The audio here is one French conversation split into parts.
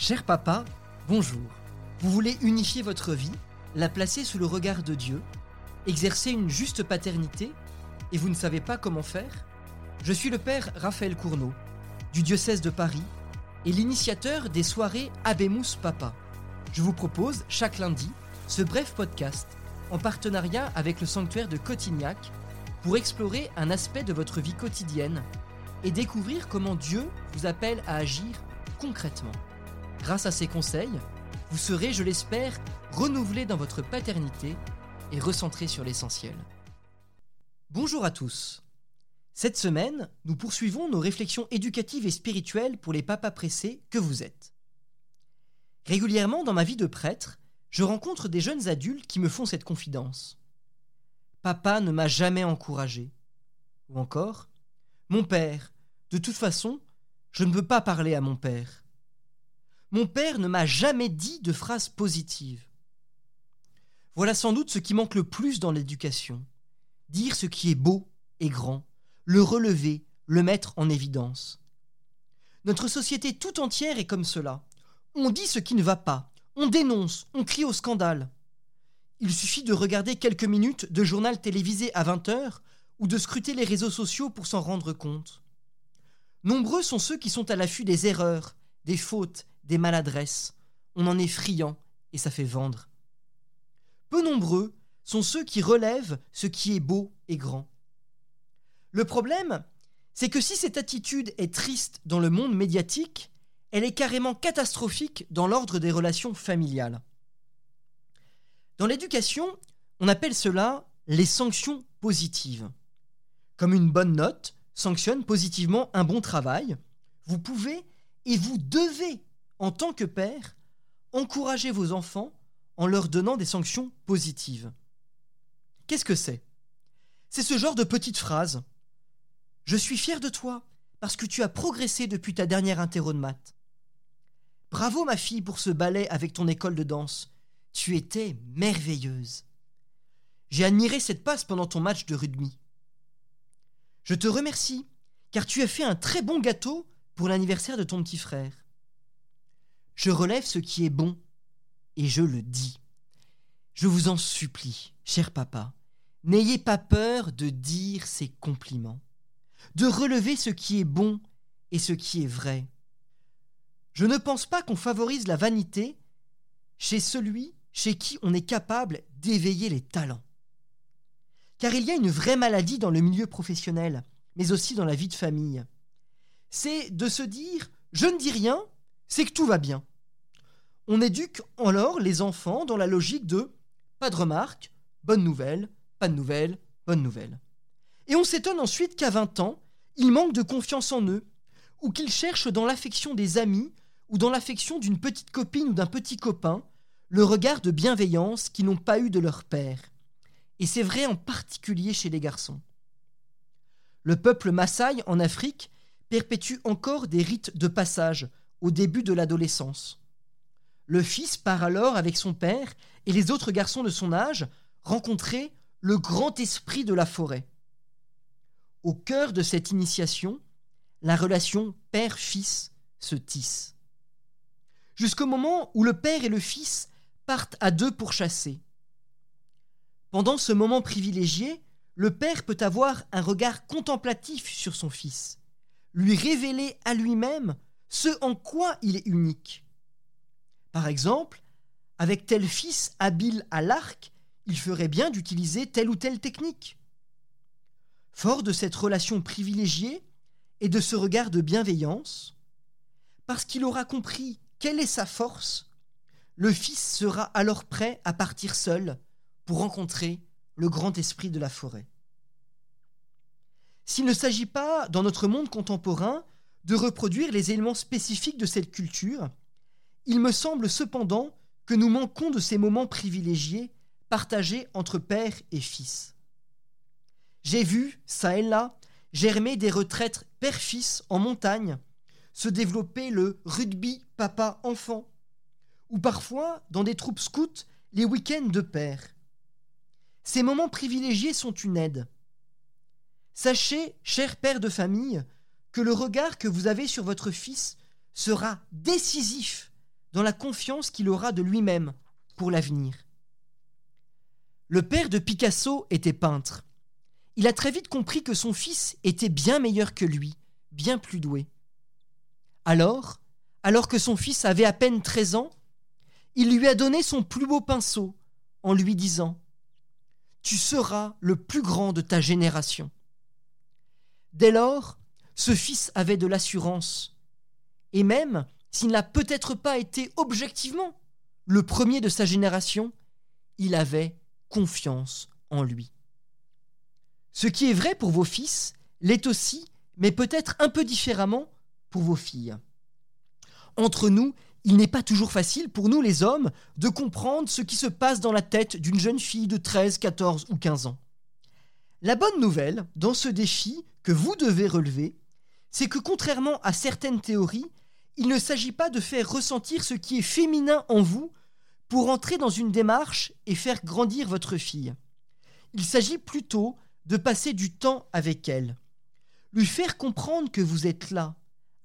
Cher papa, bonjour. Vous voulez unifier votre vie, la placer sous le regard de Dieu, exercer une juste paternité, et vous ne savez pas comment faire? Je suis le père Raphaël Cournot, du diocèse de Paris, et l'initiateur des soirées Abemus Papa. Je vous propose, chaque lundi, ce bref podcast, en partenariat avec le sanctuaire de Cotignac, pour explorer un aspect de votre vie quotidienne et découvrir comment Dieu vous appelle à agir concrètement. Grâce à ces conseils, vous serez, je l'espère, renouvelé dans votre paternité et recentré sur l'essentiel. Bonjour à tous. Cette semaine, nous poursuivons nos réflexions éducatives et spirituelles pour les papas pressés que vous êtes. Régulièrement dans ma vie de prêtre, je rencontre des jeunes adultes qui me font cette confidence. Papa ne m'a jamais encouragé. Ou encore, Mon père, de toute façon, je ne veux pas parler à mon père. Mon père ne m'a jamais dit de phrases positives. Voilà sans doute ce qui manque le plus dans l'éducation. Dire ce qui est beau et grand, le relever, le mettre en évidence. Notre société tout entière est comme cela. On dit ce qui ne va pas, on dénonce, on crie au scandale. Il suffit de regarder quelques minutes de journal télévisé à 20h ou de scruter les réseaux sociaux pour s'en rendre compte. Nombreux sont ceux qui sont à l'affût des erreurs, des fautes, des maladresses. On en est friand et ça fait vendre. Peu nombreux sont ceux qui relèvent ce qui est beau et grand. Le problème, c'est que si cette attitude est triste dans le monde médiatique, elle est carrément catastrophique dans l'ordre des relations familiales. Dans l'éducation, on appelle cela les sanctions positives. Comme une bonne note sanctionne positivement un bon travail, vous pouvez et vous devez en tant que père, encouragez vos enfants en leur donnant des sanctions positives. Qu'est-ce que c'est? C'est ce genre de petite phrase. Je suis fier de toi parce que tu as progressé depuis ta dernière interro de maths. Bravo ma fille pour ce ballet avec ton école de danse. Tu étais merveilleuse. J'ai admiré cette passe pendant ton match de rugby. Je te remercie car tu as fait un très bon gâteau pour l'anniversaire de ton petit frère. Je relève ce qui est bon et je le dis. Je vous en supplie, cher papa, n'ayez pas peur de dire ces compliments, de relever ce qui est bon et ce qui est vrai. Je ne pense pas qu'on favorise la vanité chez celui chez qui on est capable d'éveiller les talents. Car il y a une vraie maladie dans le milieu professionnel, mais aussi dans la vie de famille. C'est de se dire je ne dis rien, c'est que tout va bien. On éduque alors les enfants dans la logique de pas de remarques, bonne nouvelle, pas de nouvelle, bonne nouvelle. Et on s'étonne ensuite qu'à 20 ans, ils manquent de confiance en eux, ou qu'ils cherchent dans l'affection des amis, ou dans l'affection d'une petite copine ou d'un petit copain, le regard de bienveillance qu'ils n'ont pas eu de leur père. Et c'est vrai en particulier chez les garçons. Le peuple Maasai en Afrique perpétue encore des rites de passage au début de l'adolescence. Le fils part alors avec son père et les autres garçons de son âge rencontrer le grand esprit de la forêt. Au cœur de cette initiation, la relation père-fils se tisse. Jusqu'au moment où le père et le fils partent à deux pour chasser. Pendant ce moment privilégié, le père peut avoir un regard contemplatif sur son fils, lui révéler à lui-même ce en quoi il est unique. Par exemple, avec tel fils habile à l'arc, il ferait bien d'utiliser telle ou telle technique. Fort de cette relation privilégiée et de ce regard de bienveillance, parce qu'il aura compris quelle est sa force, le fils sera alors prêt à partir seul pour rencontrer le grand esprit de la forêt. S'il ne s'agit pas, dans notre monde contemporain, de reproduire les éléments spécifiques de cette culture, il me semble cependant que nous manquons de ces moments privilégiés partagés entre père et fils. J'ai vu, ça et là, germer des retraites père-fils en montagne, se développer le rugby papa-enfant, ou parfois, dans des troupes scouts, les week-ends de père. Ces moments privilégiés sont une aide. Sachez, cher père de famille, que le regard que vous avez sur votre fils sera décisif dans la confiance qu'il aura de lui-même pour l'avenir. Le père de Picasso était peintre. Il a très vite compris que son fils était bien meilleur que lui, bien plus doué. Alors, alors que son fils avait à peine 13 ans, il lui a donné son plus beau pinceau en lui disant Tu seras le plus grand de ta génération. Dès lors, ce fils avait de l'assurance, et même s'il n'a peut-être pas été objectivement le premier de sa génération, il avait confiance en lui. Ce qui est vrai pour vos fils l'est aussi, mais peut-être un peu différemment, pour vos filles. Entre nous, il n'est pas toujours facile pour nous les hommes de comprendre ce qui se passe dans la tête d'une jeune fille de 13, 14 ou 15 ans. La bonne nouvelle dans ce défi que vous devez relever, c'est que contrairement à certaines théories, il ne s'agit pas de faire ressentir ce qui est féminin en vous pour entrer dans une démarche et faire grandir votre fille. Il s'agit plutôt de passer du temps avec elle, lui faire comprendre que vous êtes là,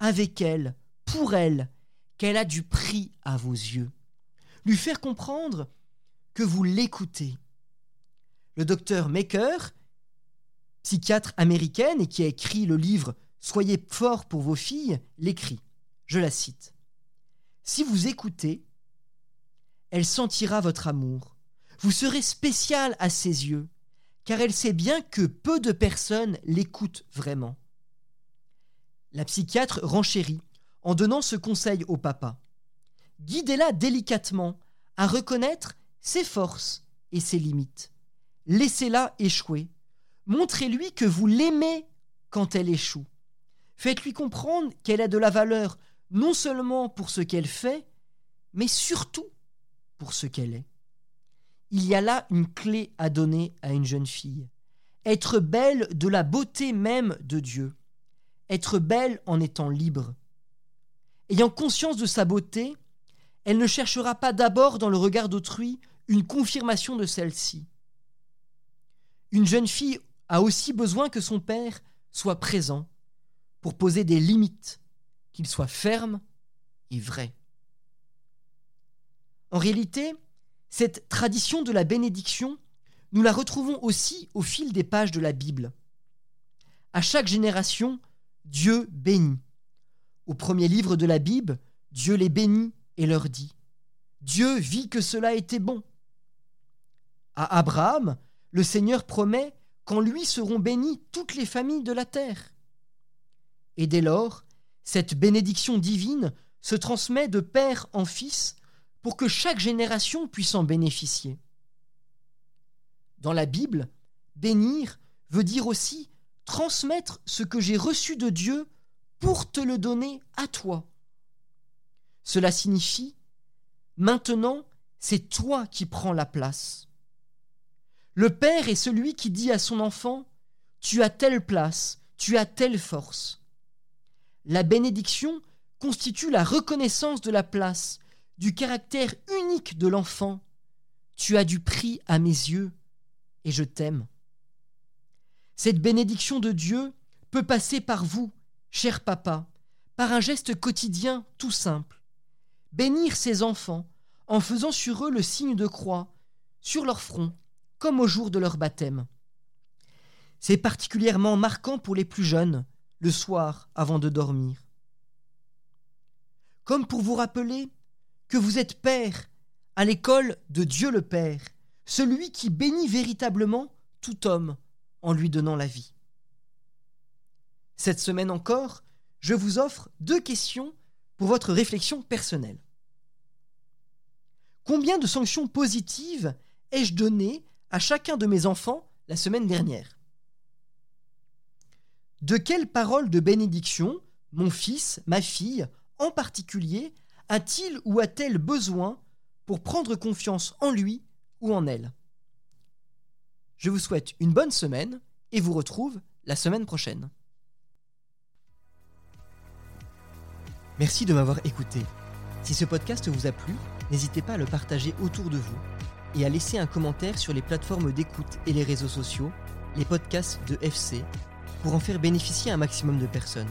avec elle, pour elle, qu'elle a du prix à vos yeux, lui faire comprendre que vous l'écoutez. Le docteur Maker, psychiatre américaine et qui a écrit le livre Soyez fort pour vos filles, l'écrit. Je la cite. Si vous écoutez, elle sentira votre amour. Vous serez spécial à ses yeux, car elle sait bien que peu de personnes l'écoutent vraiment. La psychiatre renchérit en donnant ce conseil au papa. Guidez-la délicatement à reconnaître ses forces et ses limites. Laissez-la échouer. Montrez-lui que vous l'aimez quand elle échoue. Faites-lui comprendre qu'elle a de la valeur non seulement pour ce qu'elle fait, mais surtout pour ce qu'elle est. Il y a là une clé à donner à une jeune fille. Être belle de la beauté même de Dieu. Être belle en étant libre. Ayant conscience de sa beauté, elle ne cherchera pas d'abord dans le regard d'autrui une confirmation de celle-ci. Une jeune fille a aussi besoin que son père soit présent pour poser des limites, qu'il soit ferme et vrai. En réalité, cette tradition de la bénédiction, nous la retrouvons aussi au fil des pages de la Bible. À chaque génération, Dieu bénit. Au premier livre de la Bible, Dieu les bénit et leur dit Dieu vit que cela était bon. À Abraham, le Seigneur promet qu'en lui seront bénies toutes les familles de la terre. Et dès lors, cette bénédiction divine se transmet de père en fils pour que chaque génération puisse en bénéficier. Dans la Bible, bénir veut dire aussi transmettre ce que j'ai reçu de Dieu pour te le donner à toi. Cela signifie, maintenant, c'est toi qui prends la place. Le Père est celui qui dit à son enfant, Tu as telle place, tu as telle force. La bénédiction constitue la reconnaissance de la place, du caractère unique de l'enfant. Tu as du prix à mes yeux, et je t'aime. Cette bénédiction de Dieu peut passer par vous, cher papa, par un geste quotidien tout simple. Bénir ses enfants en faisant sur eux le signe de croix, sur leur front, comme au jour de leur baptême. C'est particulièrement marquant pour les plus jeunes, le soir avant de dormir. Comme pour vous rappeler que vous êtes père à l'école de Dieu le Père, celui qui bénit véritablement tout homme en lui donnant la vie. Cette semaine encore, je vous offre deux questions pour votre réflexion personnelle. Combien de sanctions positives ai-je donné à chacun de mes enfants la semaine dernière? De quelles paroles de bénédiction mon fils, ma fille, en particulier, a-t-il ou a-t-elle besoin pour prendre confiance en lui ou en elle? Je vous souhaite une bonne semaine et vous retrouve la semaine prochaine. Merci de m'avoir écouté. Si ce podcast vous a plu, n'hésitez pas à le partager autour de vous et à laisser un commentaire sur les plateformes d'écoute et les réseaux sociaux, les podcasts de FC, pour en faire bénéficier un maximum de personnes.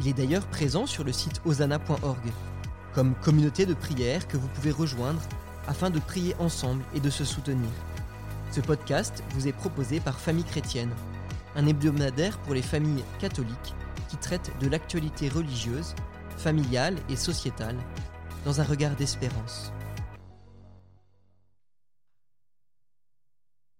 Il est d'ailleurs présent sur le site osana.org. comme communauté de prière que vous pouvez rejoindre afin de prier ensemble et de se soutenir. Ce podcast vous est proposé par Famille Chrétienne, un hebdomadaire pour les familles catholiques qui traite de l'actualité religieuse, familiale et sociétale dans un regard d'espérance.